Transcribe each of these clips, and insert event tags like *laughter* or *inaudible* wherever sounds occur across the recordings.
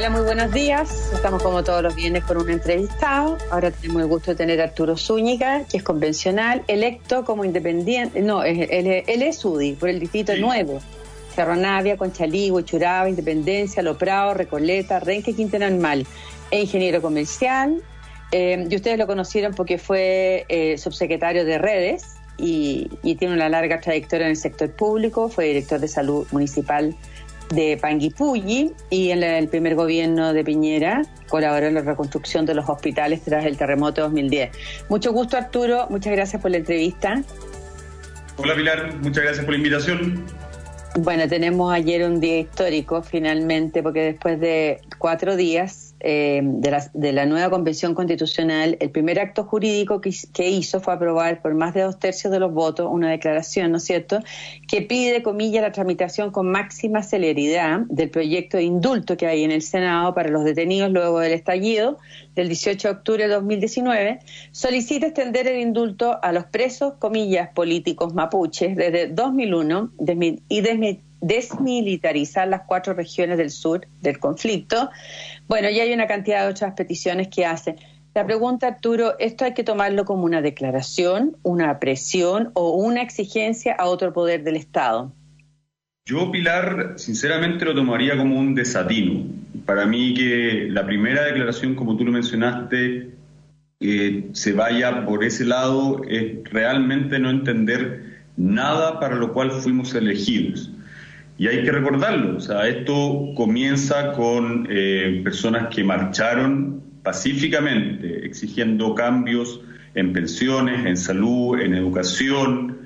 Hola, muy buenos días. Estamos como todos los viernes con un entrevistado. Ahora tenemos el gusto de tener a Arturo Zúñiga, que es convencional, electo como independiente. No, él, es UDI, por el distrito nuevo. Cerro Navia, Conchaligua, Churaba, Independencia, Loprado, Recoleta, Renque, Quintana Normal. Es ingeniero comercial. Eh, y ustedes lo conocieron porque fue eh, subsecretario de redes y, y tiene una larga trayectoria en el sector público. Fue director de salud municipal de Panguipulli y en el primer gobierno de Piñera colaboró en la reconstrucción de los hospitales tras el terremoto 2010. Mucho gusto Arturo, muchas gracias por la entrevista. Hola Pilar, muchas gracias por la invitación. Bueno, tenemos ayer un día histórico finalmente porque después de cuatro días eh, de, la, de, la, nueva Convención Constitucional, el primer acto jurídico que, hizo fue aprobar por más de dos tercios de los votos una declaración, ¿no es cierto?, que pide, comillas, la tramitación con máxima celeridad del proyecto de indulto que hay en el Senado para los detenidos luego del estallido del 18 de octubre de 2019, solicita extender el indulto a los presos, comillas, políticos mapuches desde 2001 y desmilitarizar las cuatro regiones del sur del conflicto bueno, y hay una cantidad de otras peticiones que hace. La pregunta, Arturo, ¿esto hay que tomarlo como una declaración, una presión o una exigencia a otro poder del Estado? Yo, Pilar, sinceramente lo tomaría como un desatino. Para mí que la primera declaración, como tú lo mencionaste, se vaya por ese lado es realmente no entender nada para lo cual fuimos elegidos. Y hay que recordarlo, o sea, esto comienza con eh, personas que marcharon pacíficamente exigiendo cambios en pensiones, en salud, en educación,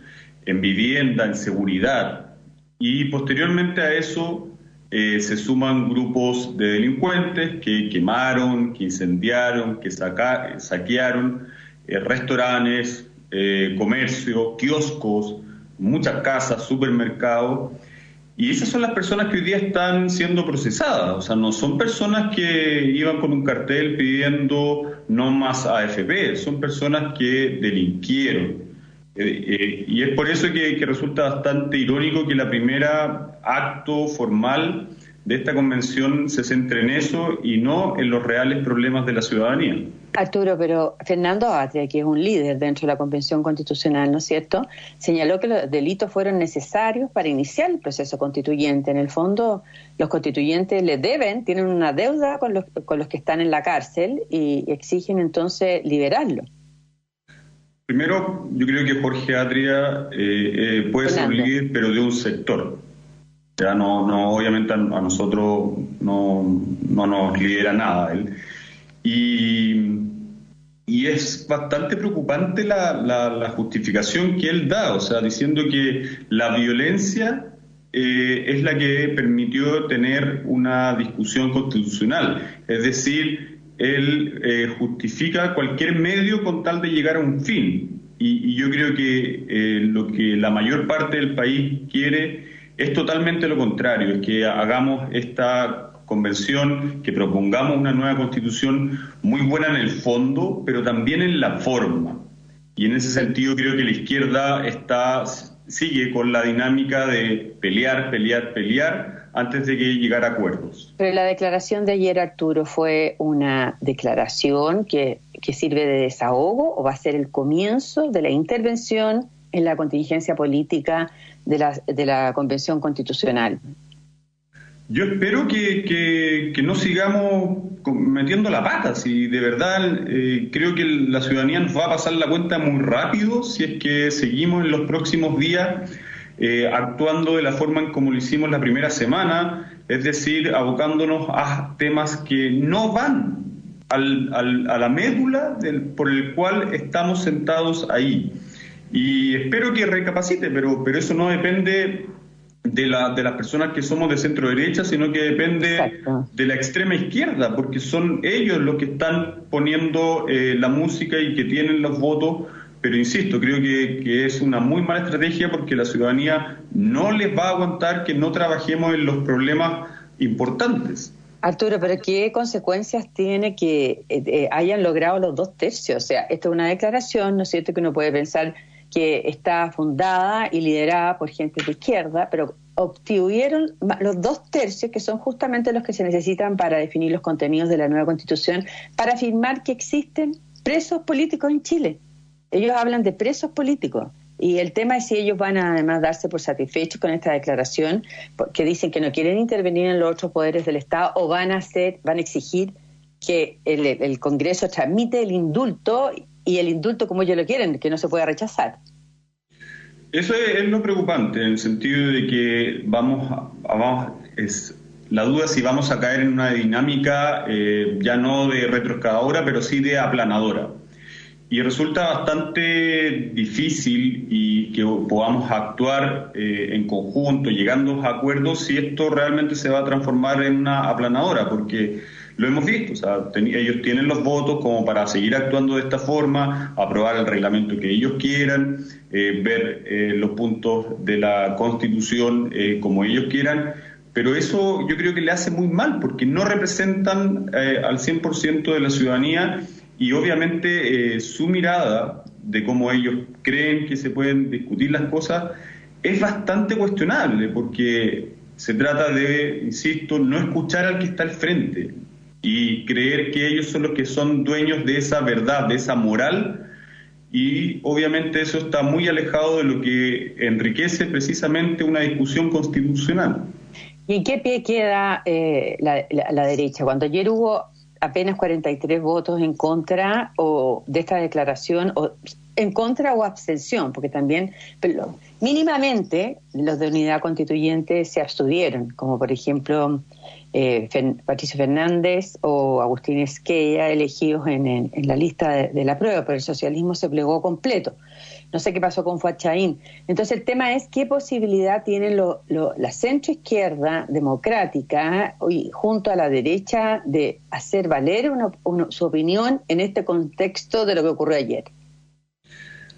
en vivienda, en seguridad. Y posteriormente a eso eh, se suman grupos de delincuentes que quemaron, que incendiaron, que saquearon eh, restaurantes, comercio, kioscos, muchas casas, supermercados y esas son las personas que hoy día están siendo procesadas, o sea, no son personas que iban con un cartel pidiendo no más AFP, son personas que delinquieron. Eh, eh, y es por eso que, que, resulta bastante irónico que la primera acto formal de esta convención se centre en eso y no en los reales problemas de la ciudadanía. Arturo, pero Fernando Atria, que es un líder dentro de la Convención Constitucional, ¿no es cierto?, señaló que los delitos fueron necesarios para iniciar el proceso constituyente. En el fondo, los constituyentes le deben, tienen una deuda con los, con los que están en la cárcel y exigen entonces liberarlo. Primero, yo creo que Jorge Atria eh, eh, puede ser un líder, pero de un sector. Ya no, no obviamente a, nosotros no, no nos lidera nada él. Y, y es bastante preocupante la, la, justificación que él da, o sea, diciendo que la violencia eh, es la que permitió tener una discusión constitucional. Es decir, él eh, justifica cualquier medio con tal de llegar a un fin. Y, y yo creo que eh, lo que la mayor parte del país quiere es totalmente lo contrario, es que hagamos esta convención, que propongamos una nueva constitución muy buena en el fondo, pero también en la forma. Y en ese sentido creo que la izquierda está sigue con la dinámica de pelear, pelear, pelear antes de que llegar a acuerdos. Pero la declaración de ayer, Arturo, fue una declaración que, que sirve de desahogo o va a ser el comienzo de la intervención en la contingencia política de la, de la Convención Constitucional. Yo espero que, que, no sigamos metiendo la pata, si de verdad eh, creo que la ciudadanía nos va a pasar la cuenta muy rápido si es que seguimos en los próximos días eh, actuando de la forma en como lo hicimos la primera semana, es decir, abocándonos a temas que no van al, al, a la médula del, por el cual estamos sentados ahí. Y espero que recapacite, pero, pero eso no depende de, la, de las personas que somos de centro derecha, sino que depende de la extrema izquierda, porque son ellos los que están poniendo eh, la música y que tienen los votos. Pero insisto, creo que, que, es una muy mala estrategia porque la ciudadanía no les va a aguantar que no trabajemos en los problemas importantes. Arturo, pero ¿qué consecuencias tiene que eh, eh, hayan logrado los dos tercios? O sea, esto es una declaración, ¿no es cierto?, que uno puede pensar que está fundada y liderada por gente de izquierda, pero obtuvieron los dos tercios, que son justamente los que se necesitan para definir los contenidos de la nueva constitución, para afirmar que existen presos políticos en Chile. Ellos hablan de presos políticos. Y el tema es si ellos van a además darse por satisfechos con esta declaración, que dicen que no quieren intervenir en los otros poderes del Estado o van a hacer, van a exigir que el, el Congreso transmite el indulto y el indulto como ellos lo quieren, que no se pueda rechazar. Eso es, lo preocupante, en el sentido de que vamos a, es la duda si vamos a caer en una dinámica eh, ya no de retroexcavadora, pero sí de aplanadora. Y resulta bastante difícil y que podamos actuar eh, en conjunto, llegando a acuerdos, si esto realmente se va a transformar en una aplanadora, porque lo hemos visto, o sea, ellos tienen los votos como para seguir actuando de esta forma, aprobar el reglamento que ellos quieran, eh, ver eh, los puntos de la Constitución eh, como ellos quieran, pero eso yo creo que le hace muy mal porque no representan al 100% de la ciudadanía y obviamente su mirada de cómo ellos creen que se pueden discutir las cosas es bastante cuestionable porque se trata de, insisto, no escuchar al que está al frente, y creer que ellos son los que son dueños de esa verdad, de esa moral, y obviamente eso está muy alejado de lo que enriquece precisamente una discusión constitucional. ¿Y en qué pie queda eh, la, derecha? Cuando ayer hubo apenas 43 votos en contra o de esta declaración, o en contra o abstención, porque también mínimamente los de unidad constituyente se abstuvieron, como por ejemplo eh, Patricio Fernández o Agustín Esquella elegidos en, la lista de, la prueba, pero el socialismo se plegó completo. No sé qué pasó con Fuachaín. Entonces el tema es qué posibilidad tiene lo, la centroizquierda democrática junto a la derecha de hacer valer su opinión en este contexto de lo que ocurrió ayer.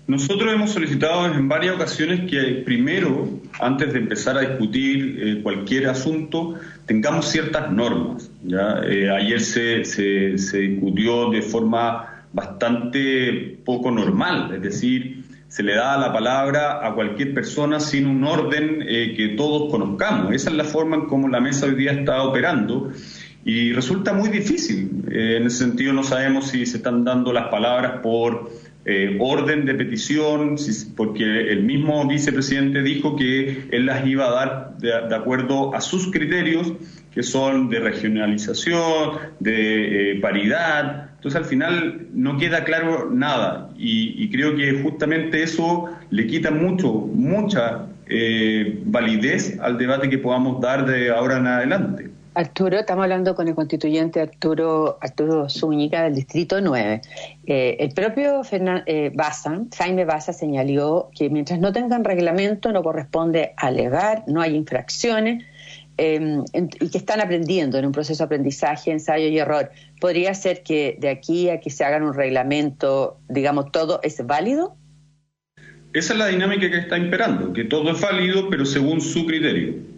Nosotros hemos solicitado en varias ocasiones que primero, antes de empezar a discutir eh, cualquier asunto, tengamos ciertas normas. Eh, ayer se, se, discutió de forma bastante poco normal, es decir, se le da la palabra a cualquier persona sin un orden eh, que todos conozcamos. Esa es la forma en cómo la mesa hoy día está operando y resulta muy difícil. en ese sentido no sabemos si se están dando las palabras por eh, orden de petición, porque el mismo vicepresidente dijo que él las iba a dar de, acuerdo a sus criterios, que son de regionalización, de eh, paridad. Entonces al final no queda claro nada y, creo que justamente eso le quita mucho, mucha eh, validez al debate que podamos dar de ahora en adelante. Arturo, estamos hablando con el constituyente Arturo Arturo Zúñiga del Distrito 9. Eh, el propio eh, Jaime Baza, señaló que mientras no tengan reglamento no corresponde alegar, no hay infracciones em, y que están aprendiendo en un proceso de aprendizaje, ensayo y error. ¿Podría ser que de aquí a que se hagan un reglamento, digamos, todo es válido? Esa es la dinámica que está imperando, que todo es válido, pero según su criterio.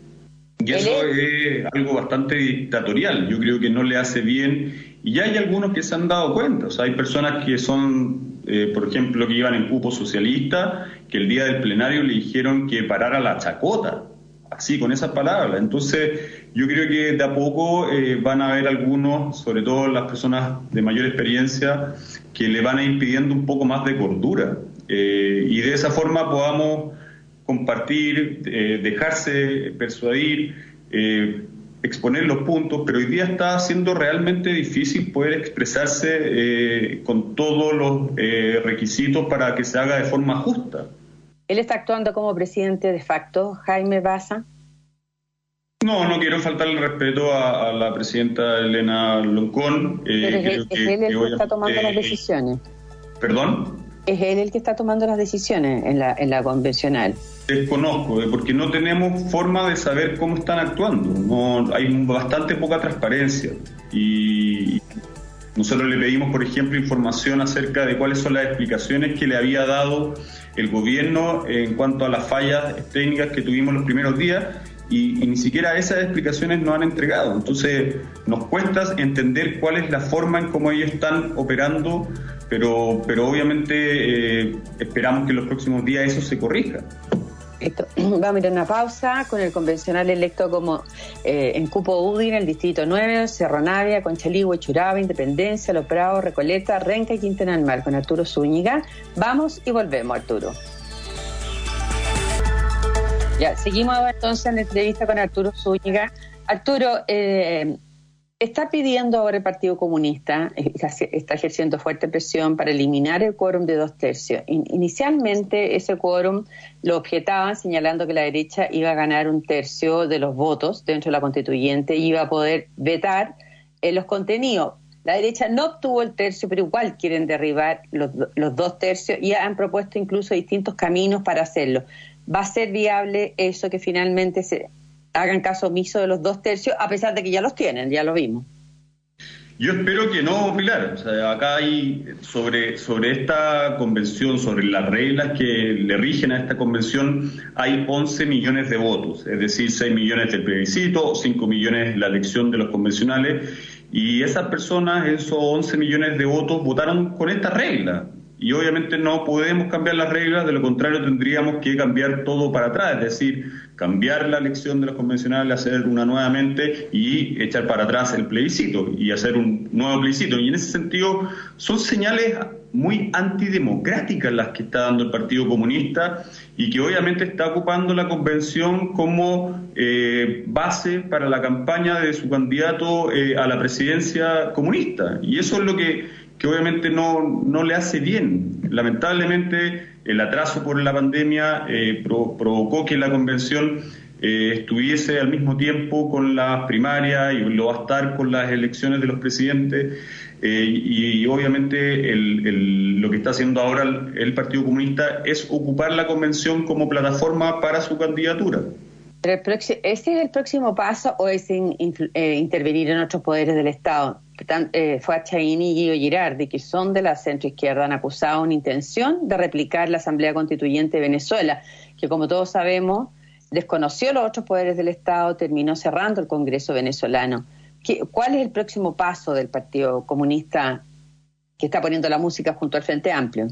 Y eso es algo bastante dictatorial, yo creo que no le hace bien. Y ya hay algunos que se han dado cuenta, o sea, hay personas que son, eh, por ejemplo, que iban en cupo socialista, que el día del plenario le dijeron que parara la chacota, así, con esas palabras. Entonces, yo creo que de a poco eh, van a haber algunos, sobre todo las personas de mayor experiencia, que le van a ir pidiendo un poco más de cordura. Eh, y de esa forma podamos compartir, eh, dejarse persuadir, eh, exponer los puntos, pero hoy día está siendo realmente difícil poder expresarse eh, con todos los requisitos para que se haga de forma justa. ¿Él está actuando como presidente de facto, Jaime Baza? No, no quiero faltar el respeto a, la presidenta Elena Loncón. Pero es, él el que está tomando las decisiones. ¿Perdón? Es él el que está tomando las decisiones en la, en la convencional desconozco, eh, porque no tenemos forma de saber cómo están actuando. Hay bastante poca transparencia y nosotros le pedimos, por ejemplo, información acerca de cuáles son las explicaciones que le había dado el gobierno en cuanto a las fallas técnicas que tuvimos los primeros días y, ni siquiera esas explicaciones nos han entregado. Entonces nos cuesta entender cuál es la forma en cómo ellos están operando, pero, pero obviamente eh, esperamos que en los próximos días eso se corrija. *clears throat* Vamos a ir a una pausa con el convencional electo como eh, en Cupo UDI en el Distrito 9, Cerro Navia, Conchaligua, Churaba, Independencia, Los Prados, Recoleta, Renca y Quintana Mar con Arturo Zúñiga. Vamos y volvemos, Arturo. Ya, seguimos entonces en la entrevista con Arturo Zúñiga. Arturo, eh, Está pidiendo ahora el Partido Comunista, eh, está ejerciendo fuerte presión para eliminar el quórum de dos tercios. Inicialmente ese quórum lo objetaban señalando que la derecha iba a ganar un tercio de los votos dentro de la constituyente y iba a poder vetar en los contenidos. La derecha no obtuvo el tercio, pero igual quieren derribar los, los dos tercios y han propuesto incluso distintos caminos para hacerlo. ¿Va a ser viable eso que finalmente se, hagan caso omiso de los dos tercios, a pesar de que ya los tienen, ya lo vimos. Yo espero que no, Pilar. O sea, acá hay sobre, sobre esta convención, sobre las reglas que le rigen a esta convención, hay 11 millones de votos, es decir, 6 millones del plebiscito, 5 millones la elección de los convencionales, y esas personas, esos 11 millones de votos, votaron con esta regla y obviamente no podemos cambiar las reglas, de lo contrario tendríamos que cambiar todo para atrás, es decir, cambiar la elección de los convencionales, hacer una nuevamente y echar para atrás el plebiscito y hacer un nuevo plebiscito. Y en ese sentido son señales muy antidemocráticas las que está dando el Partido Comunista y que obviamente está ocupando la convención como eh, base para la campaña de su candidato eh, a la presidencia comunista. Y eso es lo que que obviamente no, no le hace bien. Lamentablemente, el atraso por la pandemia eh, provocó que la convención eh, estuviese al mismo tiempo con las primarias y lo va a estar con las elecciones de los presidentes. Eh, y, obviamente lo que está haciendo ahora el, Partido Comunista es ocupar la convención como plataforma para su candidatura. ¿Ese es el próximo paso o es intervenir en otros poderes del Estado? eh, Chaini y Guido Girardi, que son de la centroizquierda, han acusado una intención de replicar la Asamblea Constituyente de Venezuela, que como todos sabemos desconoció los otros poderes del Estado, terminó cerrando el Congreso venezolano. ¿Qué, ¿Cuál es el próximo paso del Partido Comunista que está poniendo la música junto al Frente Amplio?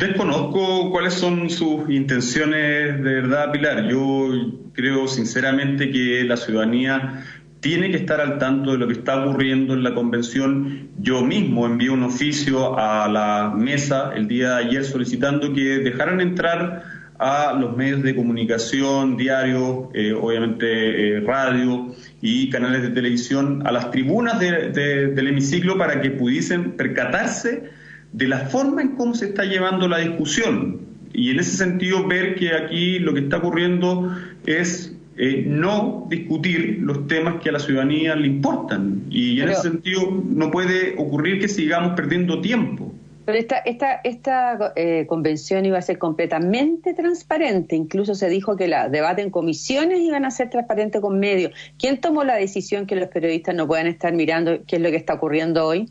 Desconozco cuáles son sus intenciones de verdad, Pilar. Yo creo sinceramente que la ciudadanía tiene que estar al tanto de lo que está ocurriendo en la convención. Yo mismo envié un oficio a la mesa el día de ayer solicitando que dejaran entrar a los medios de comunicación, diarios, eh, obviamente eh, radio y canales de televisión, a las tribunas del hemiciclo para que pudiesen percatarse de la forma en cómo se está llevando la discusión. Y en ese sentido ver que aquí lo que está ocurriendo es eh, no discutir los temas que a la ciudadanía le importan. Y en ese sentido no puede ocurrir que sigamos perdiendo tiempo. Pero esta, esta, esta eh, convención iba a ser completamente transparente. Incluso se dijo que la debate en comisiones iban a ser transparentes con medios. ¿Quién tomó la decisión que los periodistas no puedan estar mirando qué es lo que está ocurriendo hoy?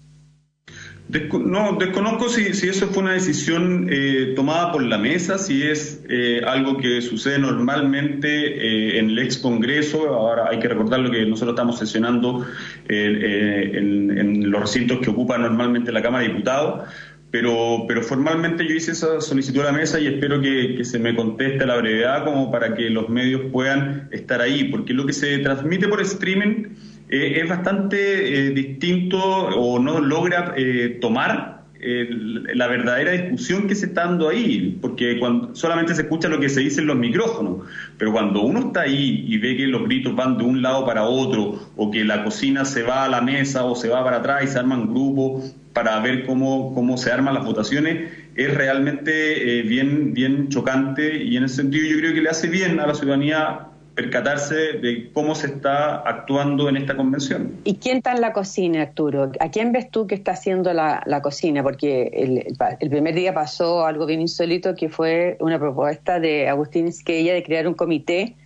No, desconozco si, si, eso fue una decisión eh, tomada por la mesa, si es eh, algo que sucede normalmente eh, en el ex Congreso. Ahora hay que recordar lo que nosotros estamos sesionando en, los recintos que ocupa normalmente la Cámara de Diputados. Pero, pero formalmente yo hice esa solicitud a la mesa y espero que, que se me conteste a la brevedad como para que los medios puedan estar ahí, porque lo que se transmite por streaming eh, es bastante eh, distinto o no logra eh, tomar la verdadera discusión que se está dando ahí, porque cuando solamente se escucha lo que se dice en los micrófonos, pero cuando uno está ahí y ve que los gritos van de un lado para otro, o que la cocina se va a la mesa o se va para atrás y se arman grupos para ver cómo, cómo se arman las votaciones, es realmente bien, bien chocante y en ese sentido yo creo que le hace bien a la ciudadanía percatarse de cómo se está actuando en esta convención. ¿Y quién está en la cocina, Arturo? ¿A quién ves tú que está haciendo la, cocina? Porque el, primer día pasó algo bien insólito que fue una propuesta de Agustín Esquella de crear un comité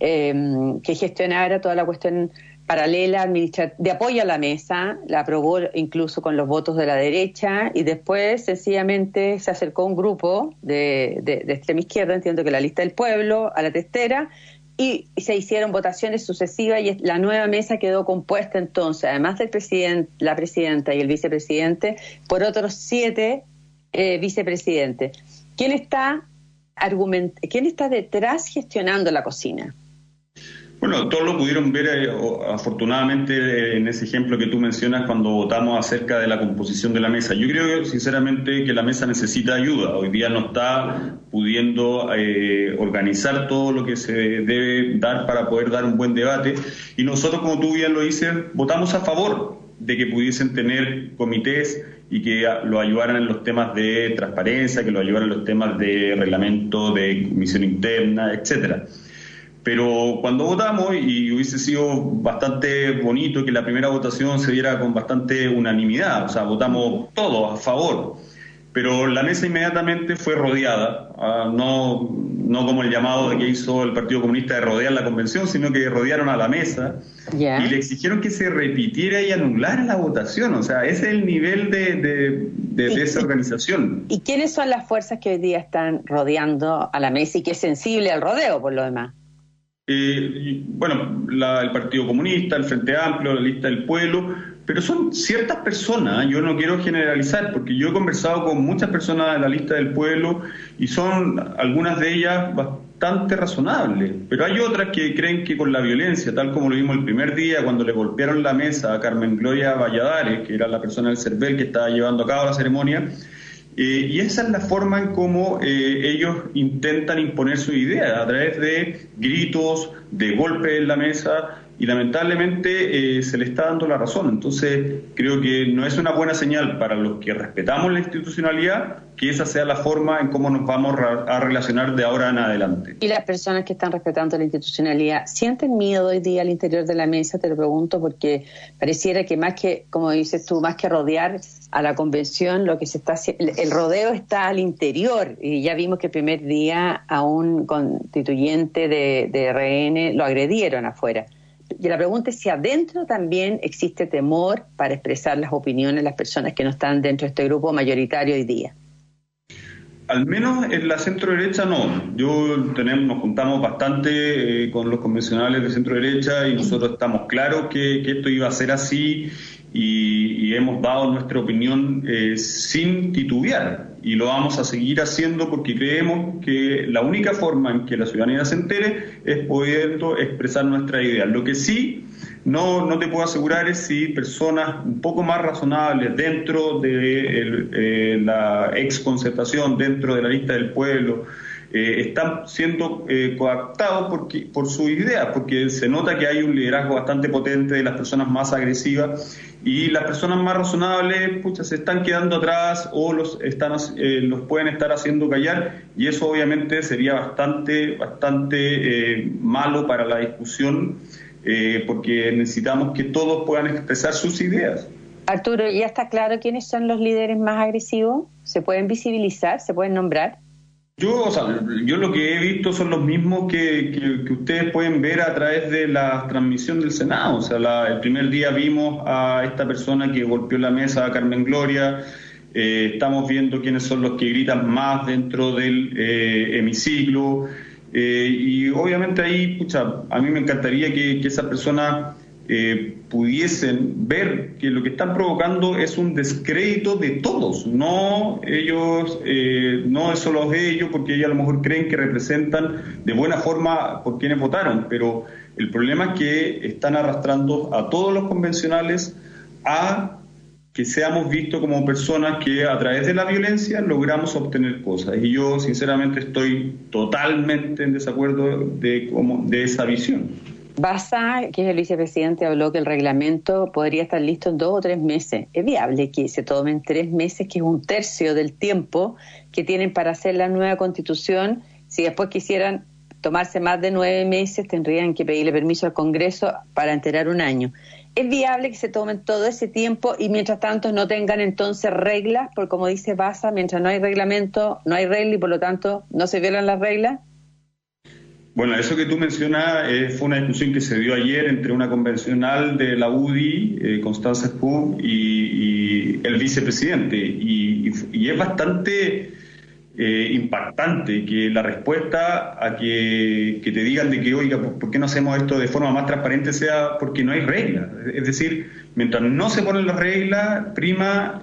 em, que gestionara toda la cuestión paralela de apoyo a la mesa, la aprobó incluso con los votos de la derecha y después sencillamente se acercó un grupo de, de, de extrema izquierda, entiendo que la lista del pueblo, a la testera, y se hicieron votaciones sucesivas y la nueva mesa quedó compuesta entonces, además del presidente, la presidenta y el vicepresidente, por otros siete eh, vicepresidentes. ¿Quién está quién está detrás gestionando la cocina? Bueno, todos lo pudieron ver eh, afortunadamente eh, en ese ejemplo que tú mencionas cuando votamos acerca de la composición de la mesa. Yo creo sinceramente que la mesa necesita ayuda. Hoy día no está pudiendo eh, organizar todo lo que se debe dar para poder dar un buen debate. Y nosotros, como tú bien lo dices, votamos a favor de que pudiesen tener comités y que lo ayudaran en los temas de transparencia, que lo ayudaran en los temas de reglamento, de comisión interna, etcétera. Pero cuando votamos, y hubiese sido bastante bonito que la primera votación se diera con bastante unanimidad, o sea, votamos todos a favor, pero la mesa inmediatamente fue rodeada, ah, no, no como el llamado que hizo el Partido Comunista de rodear la convención, sino que rodearon a la mesa y le exigieron que se repitiera y anulara la votación, o sea, ese es el nivel de, de, de desorganización. ¿Y quiénes son las fuerzas que hoy día están rodeando a la mesa y que es sensible al rodeo, por lo demás? Eh, bueno, el Partido Comunista, el Frente Amplio, la lista del pueblo, pero son ciertas personas, ¿eh? yo no quiero generalizar, porque yo he conversado con muchas personas de la lista del pueblo y son algunas de ellas bastante razonables, pero hay otras que creen que con la violencia, tal como lo vimos el primer día cuando le golpearon la mesa a Carmen Gloria Valladares, que era la persona del CERVEL que estaba llevando a cabo la ceremonia, eh, y esa es la forma en cómo eh, ellos intentan imponer su idea, a través de gritos, de golpes en la mesa, y lamentablemente eh, se le está dando la razón. Entonces, creo que no es una buena señal para los que respetamos la institucionalidad que esa sea la forma en cómo nos vamos a relacionar de ahora en adelante. ¿Y las personas que están respetando la institucionalidad sienten miedo hoy día al interior de la mesa? Te lo pregunto porque pareciera que más que, como dices tú, más que rodear a la convención, lo que se está el rodeo está al interior. Y ya vimos que el primer día a un constituyente de, de RN lo agredieron afuera. Y la pregunta es si adentro también existe temor para expresar las opiniones de las personas que no están dentro de este grupo mayoritario hoy día. Al menos en la centro derecha no. Yo tenemos, nos juntamos bastante eh, con los convencionales de centro derecha y nosotros estamos claros que, esto iba a ser así y, hemos dado nuestra opinión eh, sin titubear y lo vamos a seguir haciendo porque creemos que la única forma en que la ciudadanía se entere es pudiendo expresar nuestra idea. Lo que sí no, no te puedo asegurar es si personas un poco más razonables dentro de eh, la ex concertación, dentro de la lista del pueblo, eh, están siendo eh, coactados por su idea, porque se nota que hay un liderazgo bastante potente de las personas más agresivas y las personas más razonables pucha, se están quedando atrás o los, están, eh, los pueden estar haciendo callar y eso obviamente sería bastante, bastante malo para la discusión porque necesitamos que todos puedan expresar sus ideas. Arturo, ¿ya está claro quiénes son los líderes más agresivos? ¿Se pueden visibilizar? ¿Se pueden nombrar? Yo, o sea, yo lo que he visto son los mismos que, que, ustedes pueden ver a través de la transmisión del Senado. O sea, el primer día vimos a esta persona que golpeó la mesa, a Carmen Gloria. Eh, estamos viendo quiénes son los que gritan más dentro del eh, hemiciclo. Eh, y obviamente ahí, pucha, a mí me encantaría que, que esa persona eh, pudiesen ver que lo que están provocando es un descrédito de todos, no ellos, eh, no solo ellos, porque ellos a lo mejor creen que representan de buena forma por quienes votaron, pero el problema es que están arrastrando a todos los convencionales a que seamos vistos como personas que a través de la violencia logramos obtener cosas. Y yo sinceramente estoy totalmente en desacuerdo de, de esa visión. Basa, que es el vicepresidente, habló que el reglamento podría estar listo en dos o tres meses. Es viable que se tomen tres meses, que es un tercio del tiempo que tienen para hacer la nueva constitución. Si después quisieran tomarse más de nueve meses, tendrían que pedirle permiso al Congreso para enterar un año. Es viable que se tomen todo ese tiempo y mientras tanto no tengan entonces reglas, porque como dice Basa, mientras no hay reglamento, no hay regla y por lo tanto no se violan las reglas. Bueno, eso que tú mencionas eh, fue una discusión que se dio ayer entre una convencional de la UDI, eh, Constanza Spum, y, el vicepresidente. Y, es bastante eh, impactante que la respuesta a que, te digan de que, oiga, ¿por qué no hacemos esto de forma más transparente? sea porque no hay reglas. Es decir, mientras no se ponen las reglas, prima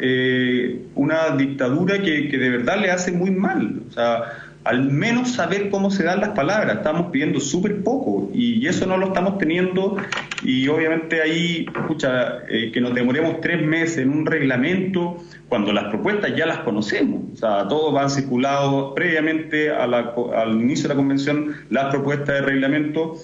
una dictadura que, que de verdad le hace muy mal. O sea, al menos saber cómo se dan las palabras. Estamos pidiendo súper poco y eso no lo estamos teniendo y obviamente ahí, escucha, eh, que nos demoremos tres meses en un reglamento cuando las propuestas ya las conocemos. O sea, todos van circulado previamente al inicio de la convención las propuestas de reglamento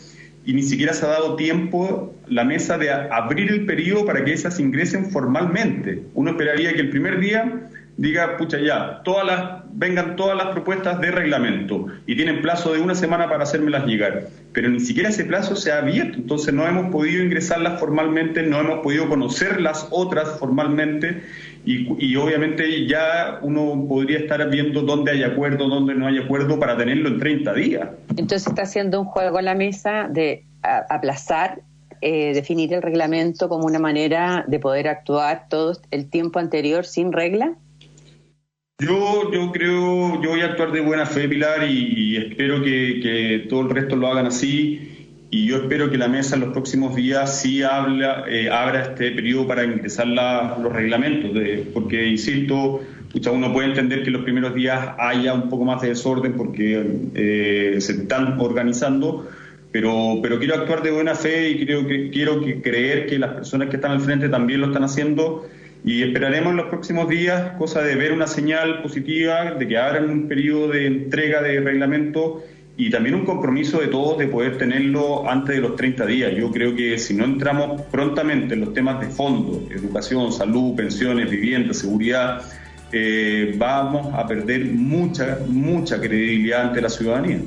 y ni siquiera se ha dado tiempo la mesa de abrir el periodo para que esas ingresen formalmente. Uno esperaría que el primer día diga, pucha, ya, todas las, vengan todas las propuestas de reglamento y tienen plazo de una semana para hacérmelas llegar. Pero ni siquiera ese plazo se ha abierto, entonces no hemos podido ingresarlas formalmente, no hemos podido conocer las otras formalmente y, obviamente ya uno podría estar viendo dónde hay acuerdo, dónde no hay acuerdo para tenerlo en 30 días. Entonces está haciendo un juego en la mesa de aplazar, eh, definir el reglamento como una manera de poder actuar todo el tiempo anterior sin regla. Yo, yo creo, yo voy a actuar de buena fe, Pilar, y, espero que, todo el resto lo hagan así. Y yo espero que la mesa en los próximos días sí habla, eh, abra este periodo para ingresar los reglamentos, porque, insisto, uno puede entender que los primeros días haya un poco más de desorden porque eh, se están organizando, pero, pero quiero actuar de buena fe y creo que, quiero que creer que las personas que están al frente también lo están haciendo y esperaremos en los próximos días, cosa de ver una señal positiva, de que abran un periodo de entrega de reglamento y también un compromiso de todos de poder tenerlo antes de los 30 días. Yo creo que si no entramos prontamente en los temas de fondo, educación, salud, pensiones, vivienda, seguridad, eh, vamos a perder mucha, mucha credibilidad ante la ciudadanía.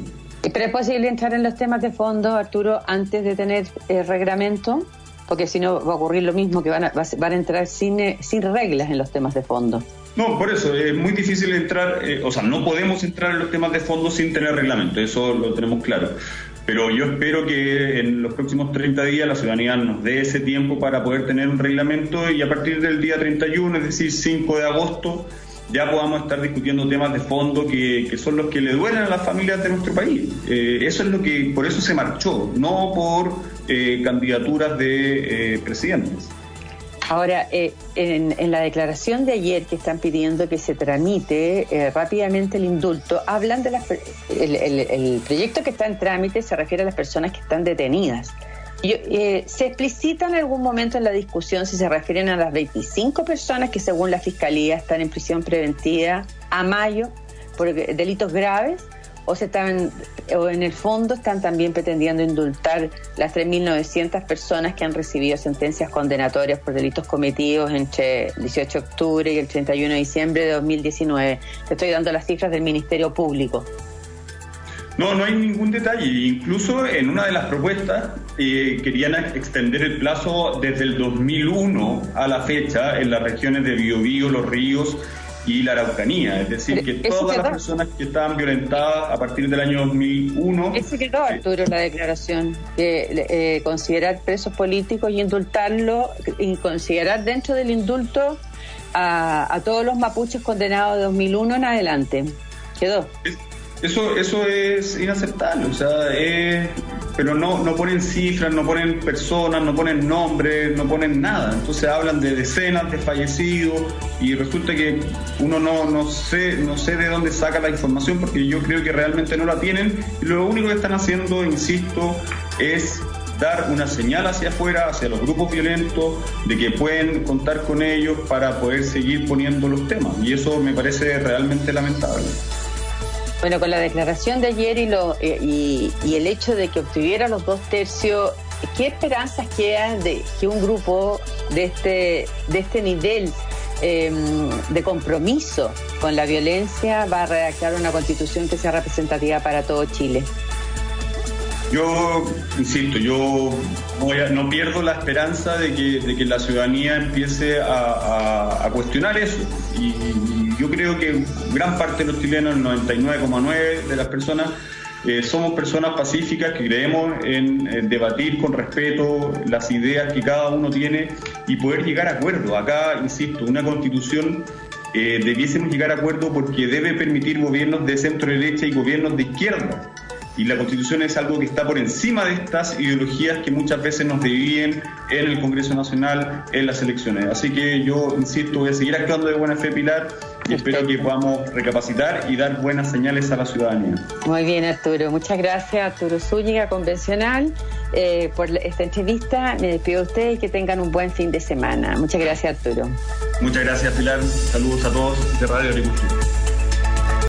¿Pero es posible entrar en los temas de fondo, Arturo, antes de tener el reglamento? Porque si no va a ocurrir lo mismo, que van a, van a entrar sin, eh, sin reglas en los temas de fondo. No, por eso es muy difícil entrar, eh, o sea, no podemos entrar en los temas de fondo sin tener reglamento, eso lo tenemos claro. Pero yo espero que en los próximos 30 días la ciudadanía nos dé ese tiempo para poder tener un reglamento y a partir del día 31, es decir, 5 de agosto, ya podamos estar discutiendo temas de fondo que, que son los que le duelen a las familias de nuestro país. Eh, eso es lo que, por eso se marchó, no por eh, candidaturas de eh, presidentes. Ahora, eh, en, la declaración de ayer que están pidiendo que se tramite rápidamente el indulto, hablan de las, el, proyecto que está en trámite se refiere a las personas que están detenidas. ¿Se explicita en algún momento en la discusión si se refieren a las 25 personas que según la Fiscalía están en prisión preventiva a mayo por delitos graves o están o en el fondo están también pretendiendo indultar las 3.900 personas que han recibido sentencias condenatorias por delitos cometidos entre el 18 de octubre y el 31 de diciembre de 2019. Te estoy dando las cifras del Ministerio Público. No, no hay ningún detalle. Incluso en una de las propuestas eh, querían extender el plazo desde el 2001 a la fecha en las regiones de Biobío, Los Ríos y la Araucanía, es decir, que todas las personas que estaban violentadas a partir del año 2001... Eso quedó, Arturo, la declaración, que eh, considerar presos políticos y indultarlo, y considerar dentro del indulto a, a todos los mapuches condenados de 2001 en adelante. Quedó. Eso, eso es inaceptable, o sea, pero no, no ponen cifras, no ponen personas, no ponen nombres, no ponen nada. Entonces hablan de decenas de fallecidos y resulta que uno no, no, sé, no sé de dónde saca la información porque yo creo que realmente no la tienen. Y lo único que están haciendo, insisto, es dar una señal hacia afuera, hacia los grupos violentos, de que pueden contar con ellos para poder seguir poniendo los temas. Y eso me parece realmente lamentable. Bueno, con la declaración de ayer y, lo, eh, y, el hecho de que obtuviera los dos tercios, ¿qué esperanzas quedan de que un grupo de este, de este nivel em, de compromiso con la violencia va a redactar una constitución que sea representativa para todo Chile? Yo, insisto, yo no pierdo la esperanza de que, de que la ciudadanía empiece a, cuestionar eso. Y, yo creo que gran parte de los chilenos, el 99,9% de las personas, eh, somos personas pacíficas que creemos en, debatir con respeto las ideas que cada uno tiene y poder llegar a acuerdo. Acá, insisto, una constitución eh, debiésemos llegar a acuerdo porque debe permitir gobiernos de centro derecha y gobiernos de izquierda y la constitución es algo que está por encima de estas ideologías que muchas veces nos dividen en el Congreso Nacional, en las elecciones. Así que yo, insisto, voy a seguir actuando de buena fe, Pilar, y espero que podamos recapacitar y dar buenas señales a la ciudadanía. Muy bien, Arturo. Muchas gracias, Arturo Zúñiga, convencional, eh, por esta entrevista. Me despido de ustedes y que tengan un buen fin de semana. Muchas gracias, Arturo. Muchas gracias, Pilar. Saludos a todos de Radio Agricultura.